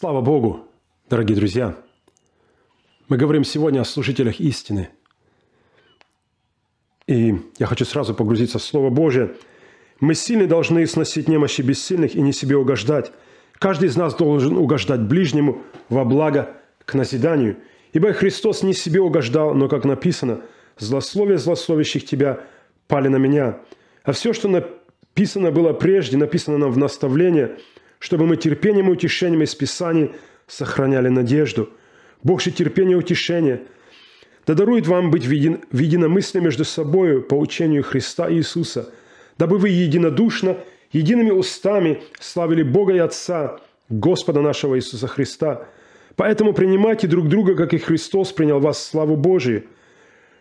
Слава Богу, дорогие друзья! Мы говорим сегодня о служителях истины. И я хочу сразу погрузиться в Слово Божие. Мы сильны должны сносить немощи бессильных и не себе угождать. Каждый из нас должен угождать ближнему во благо к назиданию. Ибо Христос не себе угождал, но, как написано, «Злословие злословящих тебя пали на меня». А все, что написано было прежде, написано нам в наставление – чтобы мы терпением и утешением из Писаний сохраняли надежду. Бог же терпение и утешение да дарует вам быть в, един, в единомыслии между собою по учению Христа Иисуса, дабы вы единодушно, едиными устами славили Бога и Отца, Господа нашего Иисуса Христа. Поэтому принимайте друг друга, как и Христос принял вас славу Божию.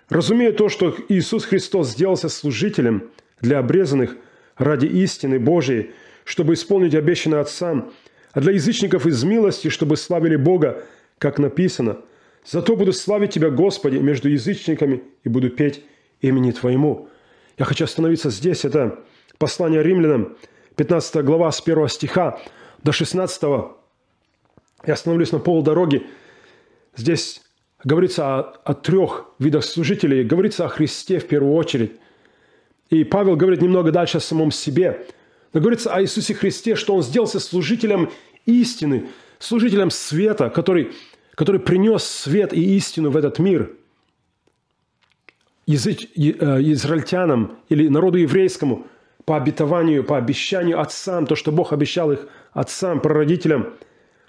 Разумея то, что Иисус Христос сделался служителем для обрезанных ради истины Божией – чтобы исполнить обещанное Отцам, а для язычников из милости, чтобы славили Бога, как написано. Зато буду славить Тебя, Господи, между язычниками и буду петь имени Твоему». Я хочу остановиться здесь. Это послание римлянам, 15 глава, с 1 стиха до 16. Я остановлюсь на полдороги. Здесь говорится о, о трех видах служителей. Говорится о Христе в первую очередь. И Павел говорит немного дальше о самом себе – но говорится о Иисусе Христе, что Он сделался служителем истины, служителем света, который, который принес свет и истину в этот мир. Язык, э, израильтянам или народу еврейскому по обетованию, по обещанию отцам, то, что Бог обещал их отцам, прародителям,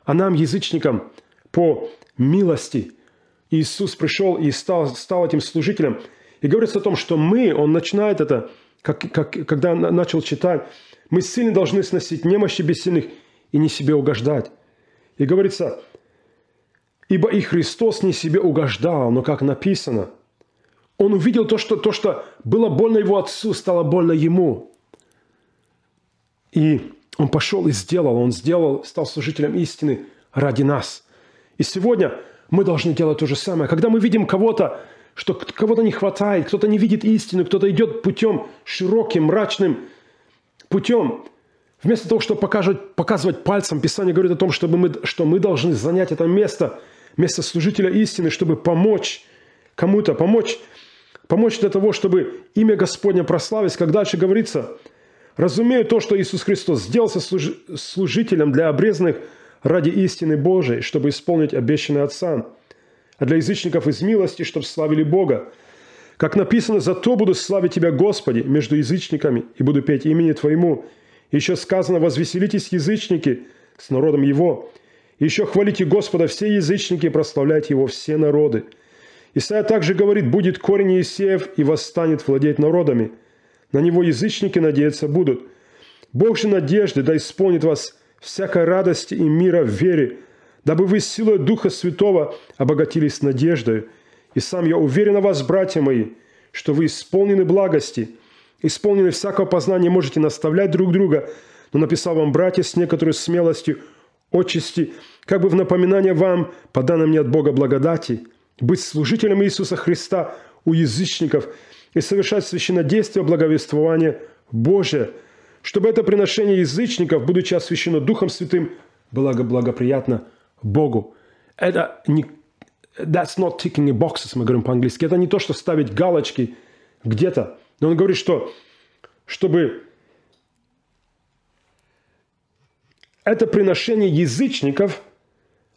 а нам, язычникам, по милости. Иисус пришел и стал, стал этим служителем. И говорится о том, что мы, он начинает это, как, как, когда начал читать, мы сильно должны сносить немощи бессильных и не себе угождать. И говорится, ибо и Христос не себе угождал, но как написано, он увидел то, что, то, что было больно его отцу, стало больно ему. И он пошел и сделал, он сделал, стал служителем истины ради нас. И сегодня мы должны делать то же самое. Когда мы видим кого-то, что кого-то не хватает, кто-то не видит истину, кто-то идет путем широким, мрачным, путем, вместо того, чтобы показывать, показывать пальцем, Писание говорит о том, чтобы мы, что мы должны занять это место, место служителя истины, чтобы помочь кому-то, помочь, помочь для того, чтобы имя Господне прославить, как дальше говорится, разумею то, что Иисус Христос сделался служителем для обрезанных ради истины Божией, чтобы исполнить обещанное Отцам, а для язычников из милости, чтобы славили Бога. Как написано, «Зато буду славить Тебя, Господи, между язычниками, и буду петь имени Твоему». Еще сказано, «Возвеселитесь, язычники, с народом Его». Еще хвалите Господа все язычники, прославляйте Его все народы. Исайя также говорит, «Будет корень Иисеев и восстанет владеть народами». На него язычники надеяться будут. Бог же надежды да исполнит вас всякой радости и мира в вере, дабы вы силой Духа Святого обогатились надеждой – и сам я уверен о вас, братья мои, что вы исполнены благости, исполнены всякого познания, можете наставлять друг друга, но написал вам, братья, с некоторой смелостью, отчасти, как бы в напоминание вам, по данным мне от Бога благодати, быть служителем Иисуса Христа у язычников и совершать священнодействие благовествования Божие, чтобы это приношение язычников, будучи освящено Духом Святым, было благоприятно Богу. Это не that's not ticking a boxes, мы говорим по-английски. Это не то, что ставить галочки где-то. Но он говорит, что чтобы это приношение язычников,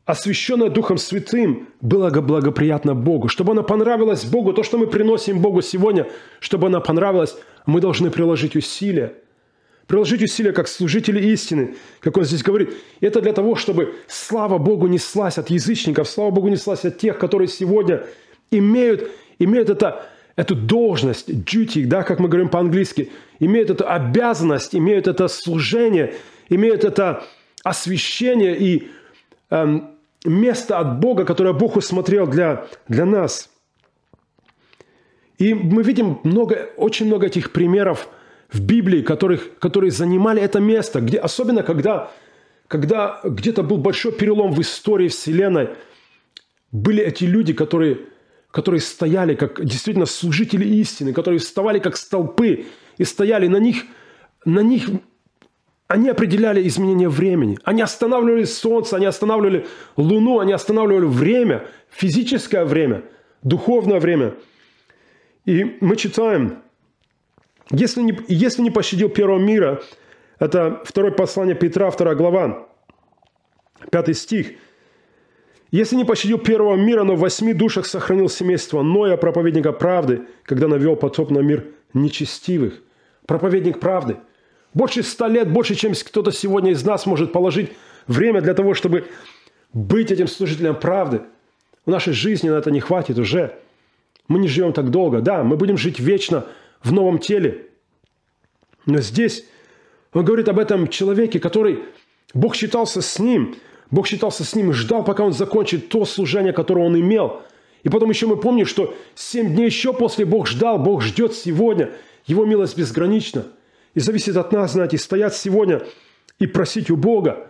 освященное Духом Святым, было благоприятно Богу. Чтобы оно понравилось Богу, то, что мы приносим Богу сегодня, чтобы оно понравилось, мы должны приложить усилия – Приложить усилия как служители истины, как он здесь говорит. Это для того, чтобы слава Богу неслась от язычников, слава Богу неслась от тех, которые сегодня имеют, имеют это, эту должность, duty, да, как мы говорим по-английски, имеют эту обязанность, имеют это служение, имеют это освящение и эм, место от Бога, которое Бог усмотрел для, для нас. И мы видим много, очень много этих примеров – в Библии, которых, которые занимали это место, где, особенно когда, когда где-то был большой перелом в истории Вселенной, были эти люди, которые, которые стояли как действительно служители истины, которые вставали как столпы и стояли на них, на них они определяли изменение времени. Они останавливали солнце, они останавливали луну, они останавливали время, физическое время, духовное время. И мы читаем, если не, если не пощадил первого мира, это второе послание Петра, вторая глава, пятый стих. Если не пощадил первого мира, но в восьми душах сохранил семейство Ноя, проповедника правды, когда навел потоп на мир нечестивых. Проповедник правды. Больше ста лет, больше, чем кто-то сегодня из нас может положить время для того, чтобы быть этим служителем правды. В нашей жизни на это не хватит уже. Мы не живем так долго. Да, мы будем жить вечно в новом теле. Но здесь он говорит об этом человеке, который Бог считался с ним. Бог считался с ним и ждал, пока он закончит то служение, которое он имел. И потом еще мы помним, что семь дней еще после Бог ждал, Бог ждет сегодня. Его милость безгранична. И зависит от нас, знаете, стоять сегодня и просить у Бога,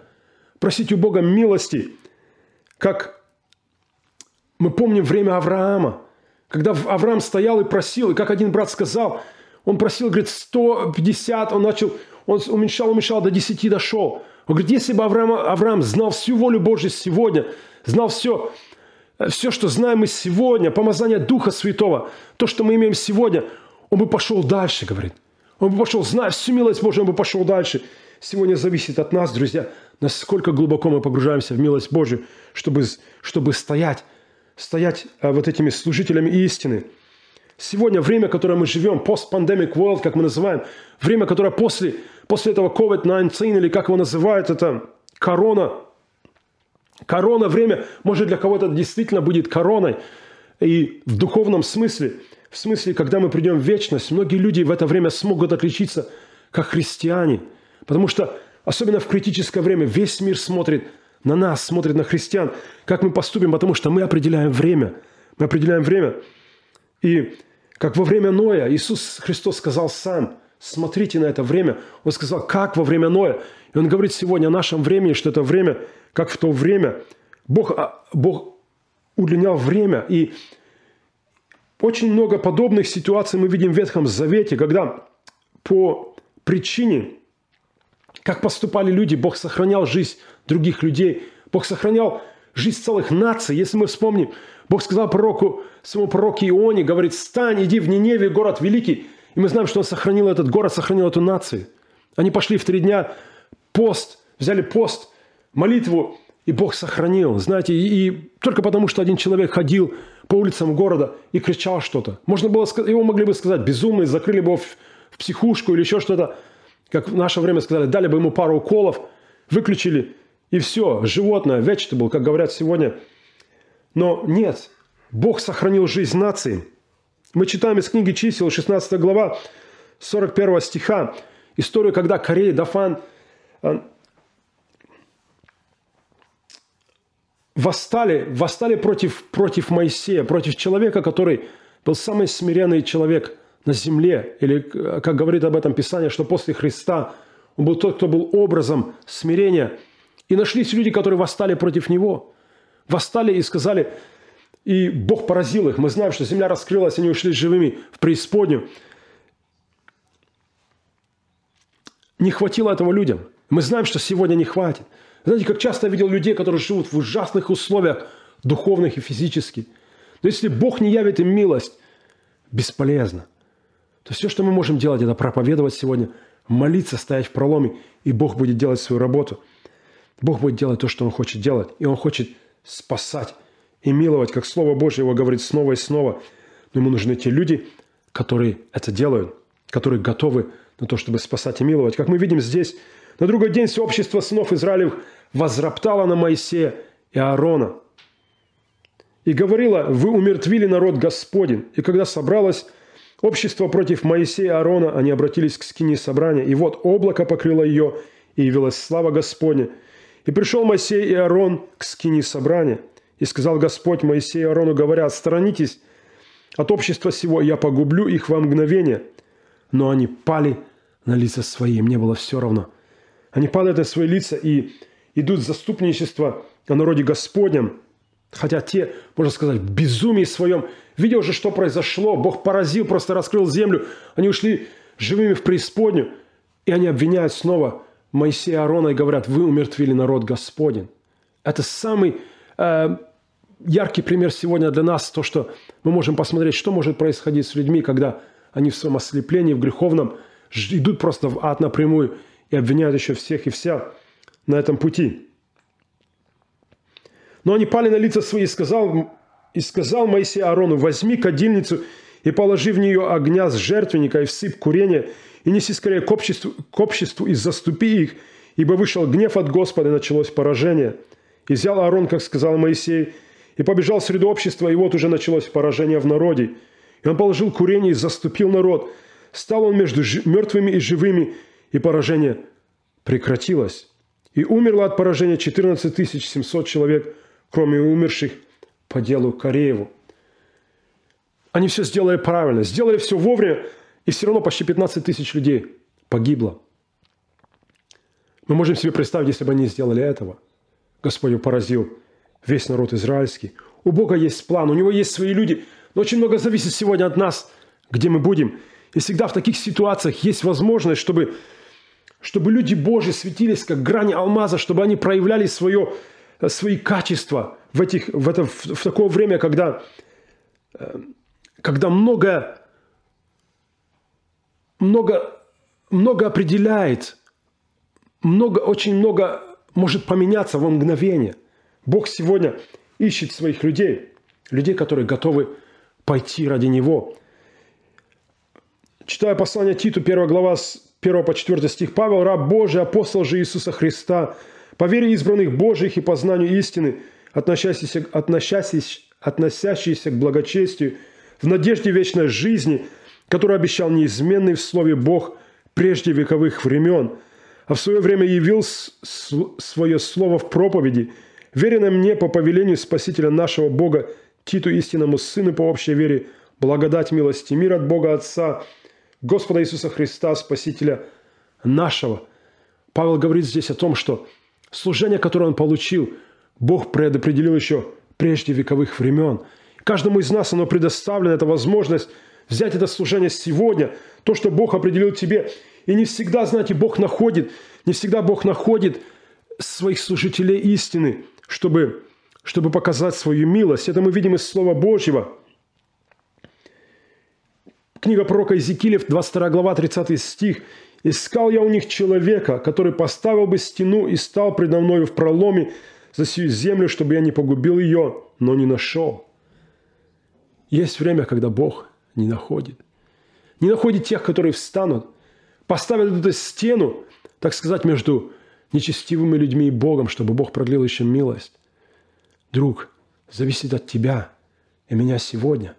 просить у Бога милости, как мы помним время Авраама, когда Авраам стоял и просил, и как один брат сказал, он просил, говорит, 150, он начал, он уменьшал, уменьшал, до 10 дошел. Он говорит, если бы Авраам, Авраам знал всю волю Божью сегодня, знал все, все, что знаем мы сегодня, помазание Духа Святого, то, что мы имеем сегодня, он бы пошел дальше, говорит. Он бы пошел, зная всю милость Божью, он бы пошел дальше. Сегодня зависит от нас, друзья, насколько глубоко мы погружаемся в милость Божью, чтобы, чтобы стоять, стоять а, вот этими служителями истины – Сегодня время, которое мы живем, post-pandemic world, как мы называем, время, которое после, после этого COVID-19, или как его называют, это корона, корона время, может для кого-то действительно будет короной, и в духовном смысле, в смысле, когда мы придем в вечность, многие люди в это время смогут отличиться как христиане, потому что особенно в критическое время весь мир смотрит на нас, смотрит на христиан, как мы поступим, потому что мы определяем время, мы определяем время, и как во время Ноя Иисус Христос сказал сам, смотрите на это время. Он сказал, как во время Ноя. И Он говорит сегодня о нашем времени, что это время, как в то время. Бог, а, Бог удлинял время. И очень много подобных ситуаций мы видим в Ветхом Завете, когда по причине, как поступали люди, Бог сохранял жизнь других людей. Бог сохранял жизнь целых наций. Если мы вспомним, Бог сказал пророку, своему пророку Ионе, говорит, стань, иди в Ниневе, город великий. И мы знаем, что он сохранил этот город, сохранил эту нацию. Они пошли в три дня пост, взяли пост, молитву, и Бог сохранил. Знаете, и, и только потому, что один человек ходил по улицам города и кричал что-то. Можно было, его могли бы сказать безумный, закрыли бы его в, в психушку или еще что-то. Как в наше время сказали, дали бы ему пару уколов, выключили, и все, животное, vegetable, как говорят сегодня – но нет, Бог сохранил жизнь нации. Мы читаем из книги чисел, 16 глава, 41 стиха, историю, когда Корей, Дафан э, восстали, восстали против, против Моисея, против человека, который был самый смиренный человек на земле. Или, как говорит об этом Писание, что после Христа он был тот, кто был образом смирения. И нашлись люди, которые восстали против него – восстали и сказали, и Бог поразил их. Мы знаем, что земля раскрылась, они ушли живыми в преисподнюю. Не хватило этого людям. Мы знаем, что сегодня не хватит. Знаете, как часто я видел людей, которые живут в ужасных условиях, духовных и физических. Но если Бог не явит им милость, бесполезно. То все, что мы можем делать, это проповедовать сегодня, молиться, стоять в проломе, и Бог будет делать свою работу. Бог будет делать то, что Он хочет делать. И Он хочет спасать и миловать, как Слово Божье его говорит снова и снова. Но ему нужны те люди, которые это делают, которые готовы на то, чтобы спасать и миловать. Как мы видим здесь, на другой день все общество сынов Израилев возроптало на Моисея и Аарона и говорила, вы умертвили народ Господень. И когда собралось общество против Моисея и Аарона, они обратились к скине собрания. И вот облако покрыло ее, и явилась слава Господня – и пришел Моисей и Аарон к скине собрания. И сказал Господь Моисею и Аарону, говоря, «Отсторонитесь от общества сего, я погублю их во мгновение». Но они пали на лица свои, им не было все равно. Они падают на свои лица и идут в заступничество о народе Господнем, хотя те, можно сказать, в безумии своем, видя уже, что произошло, Бог поразил, просто раскрыл землю, они ушли живыми в преисподнюю, и они обвиняют снова Моисея и Аарона и говорят, вы умертвили народ Господень. Это самый э, яркий пример сегодня для нас, то, что мы можем посмотреть, что может происходить с людьми, когда они в своем ослеплении, в греховном, идут просто в ад напрямую и обвиняют еще всех и вся на этом пути. Но они пали на лица свои, и сказал, и сказал Моисей Аарону, возьми кадильницу и положи в нее огня с жертвенника и всыпь курение, и неси скорее к обществу, к обществу и заступи их, ибо вышел гнев от Господа, и началось поражение. И взял Аарон, как сказал Моисей, и побежал в среду общества, и вот уже началось поражение в народе. И он положил курение и заступил народ. Стал он между мертвыми и живыми, и поражение прекратилось. И умерло от поражения 14 700 человек, кроме умерших по делу Корееву. Они все сделали правильно, сделали все вовремя, и все равно почти 15 тысяч людей погибло. Мы можем себе представить, если бы они сделали этого. Господь поразил весь народ израильский. У Бога есть план, у Него есть свои люди, но очень много зависит сегодня от нас, где мы будем. И всегда в таких ситуациях есть возможность, чтобы, чтобы люди Божьи светились, как грани алмаза, чтобы они проявляли свое, свои качества в, этих, в, это, в, в такое время, когда, э, когда много, много, много определяет, много, очень много может поменяться во мгновение. Бог сегодня ищет своих людей, людей, которые готовы пойти ради Него. Читая послание Титу, 1 глава, с 1 по 4 стих, Павел, раб Божий, апостол же Иисуса Христа, по вере избранных Божьих и по знанию истины, относящийся, относящийся, относящийся к благочестию, в надежде вечной жизни, которую обещал неизменный в Слове Бог прежде вековых времен, а в свое время явил свое Слово в проповеди – верено мне по повелению Спасителя нашего Бога, Титу истинному Сыну по общей вере, благодать, милость и мир от Бога Отца, Господа Иисуса Христа, Спасителя нашего. Павел говорит здесь о том, что служение, которое он получил, Бог предопределил еще прежде вековых времен. Каждому из нас оно предоставлено, эта возможность взять это служение сегодня, то, что Бог определил тебе. И не всегда, знаете, Бог находит, не всегда Бог находит своих служителей истины чтобы, чтобы показать свою милость. Это мы видим из Слова Божьего. Книга пророка Иезекииля, 22 глава, 30 стих. «Искал я у них человека, который поставил бы стену и стал предо мною в проломе за сию землю, чтобы я не погубил ее, но не нашел». Есть время, когда Бог не находит. Не находит тех, которые встанут, поставят эту стену, так сказать, между нечестивыми людьми и Богом, чтобы Бог продлил еще милость. Друг, зависит от тебя и меня сегодня.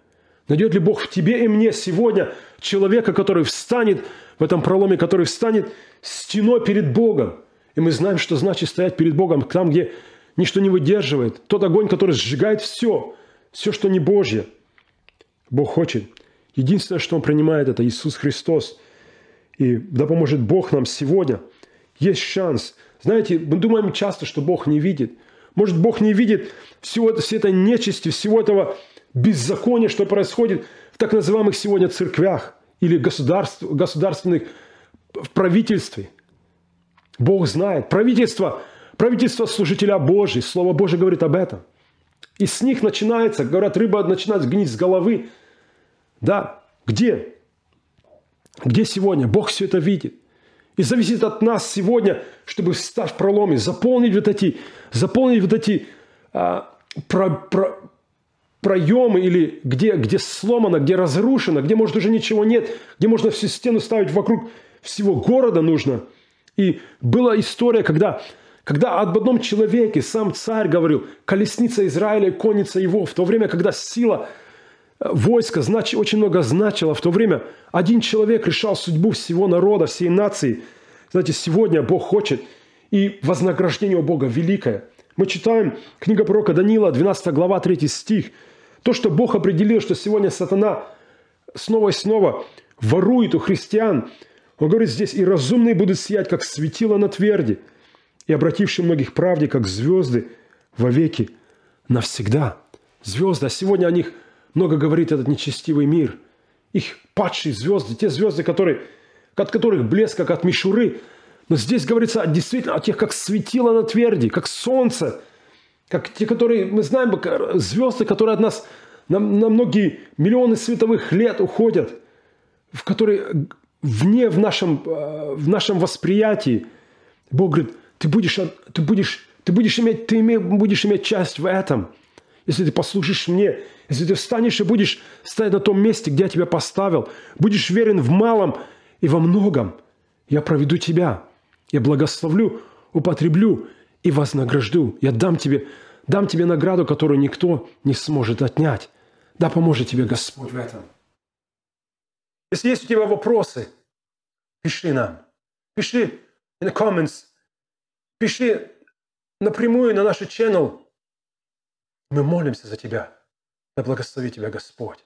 Найдет ли Бог в тебе и мне сегодня человека, который встанет в этом проломе, который встанет стеной перед Богом. И мы знаем, что значит стоять перед Богом там, где ничто не выдерживает. Тот огонь, который сжигает все, все, что не Божье. Бог хочет. Единственное, что Он принимает, это Иисус Христос. И да поможет Бог нам сегодня. Есть шанс знаете, мы думаем часто, что Бог не видит. Может, Бог не видит всего, всей этой нечисти, всего этого беззакония, что происходит в так называемых сегодня церквях или государств, государственных в правительстве. Бог знает. Правительство, правительство служителя Божий. Слово Божие говорит об этом. И с них начинается, говорят, рыба начинает гнить с головы. Да, где? Где сегодня? Бог все это видит. И зависит от нас сегодня, чтобы встать в проломе, заполнить вот эти, заполнить вот эти а, про, про, проемы или где, где сломано, где разрушено, где, может, уже ничего нет, где можно всю стену ставить вокруг всего города нужно. И была история, когда, когда об одном человеке сам царь говорил, колесница Израиля, конница его, в то время, когда сила войско знач, очень много значило в то время. Один человек решал судьбу всего народа, всей нации. Знаете, сегодня Бог хочет, и вознаграждение у Бога великое. Мы читаем книга пророка Данила, 12 глава, 3 стих. То, что Бог определил, что сегодня сатана снова и снова ворует у христиан. Он говорит здесь, и разумные будут сиять, как светило на тверди, и обратившие многих правде, как звезды, вовеки, навсегда. Звезды, а сегодня о них – много говорит этот нечестивый мир. Их падшие звезды, те звезды, которые, от которых блеск, как от мишуры, Но здесь говорится действительно о тех, как светило на тверди, как солнце, как те, которые, мы знаем, звезды, которые от нас на, на многие миллионы световых лет уходят, в которые вне в нашем, э, в нашем восприятии. Бог говорит, ты будешь, ты будешь, ты будешь иметь, ты име, будешь иметь часть в этом, если ты послушаешь мне, если ты встанешь и будешь стоять на том месте, где я тебя поставил, будешь верен в малом и во многом, я проведу тебя, я благословлю, употреблю и вознагражду. Я дам тебе, дам тебе награду, которую никто не сможет отнять. Да поможет тебе Господь в этом. Если есть у тебя вопросы, пиши нам. Пиши in the comments. Пиши напрямую на наш channel. Мы молимся за тебя. Да благослови тебя Господь.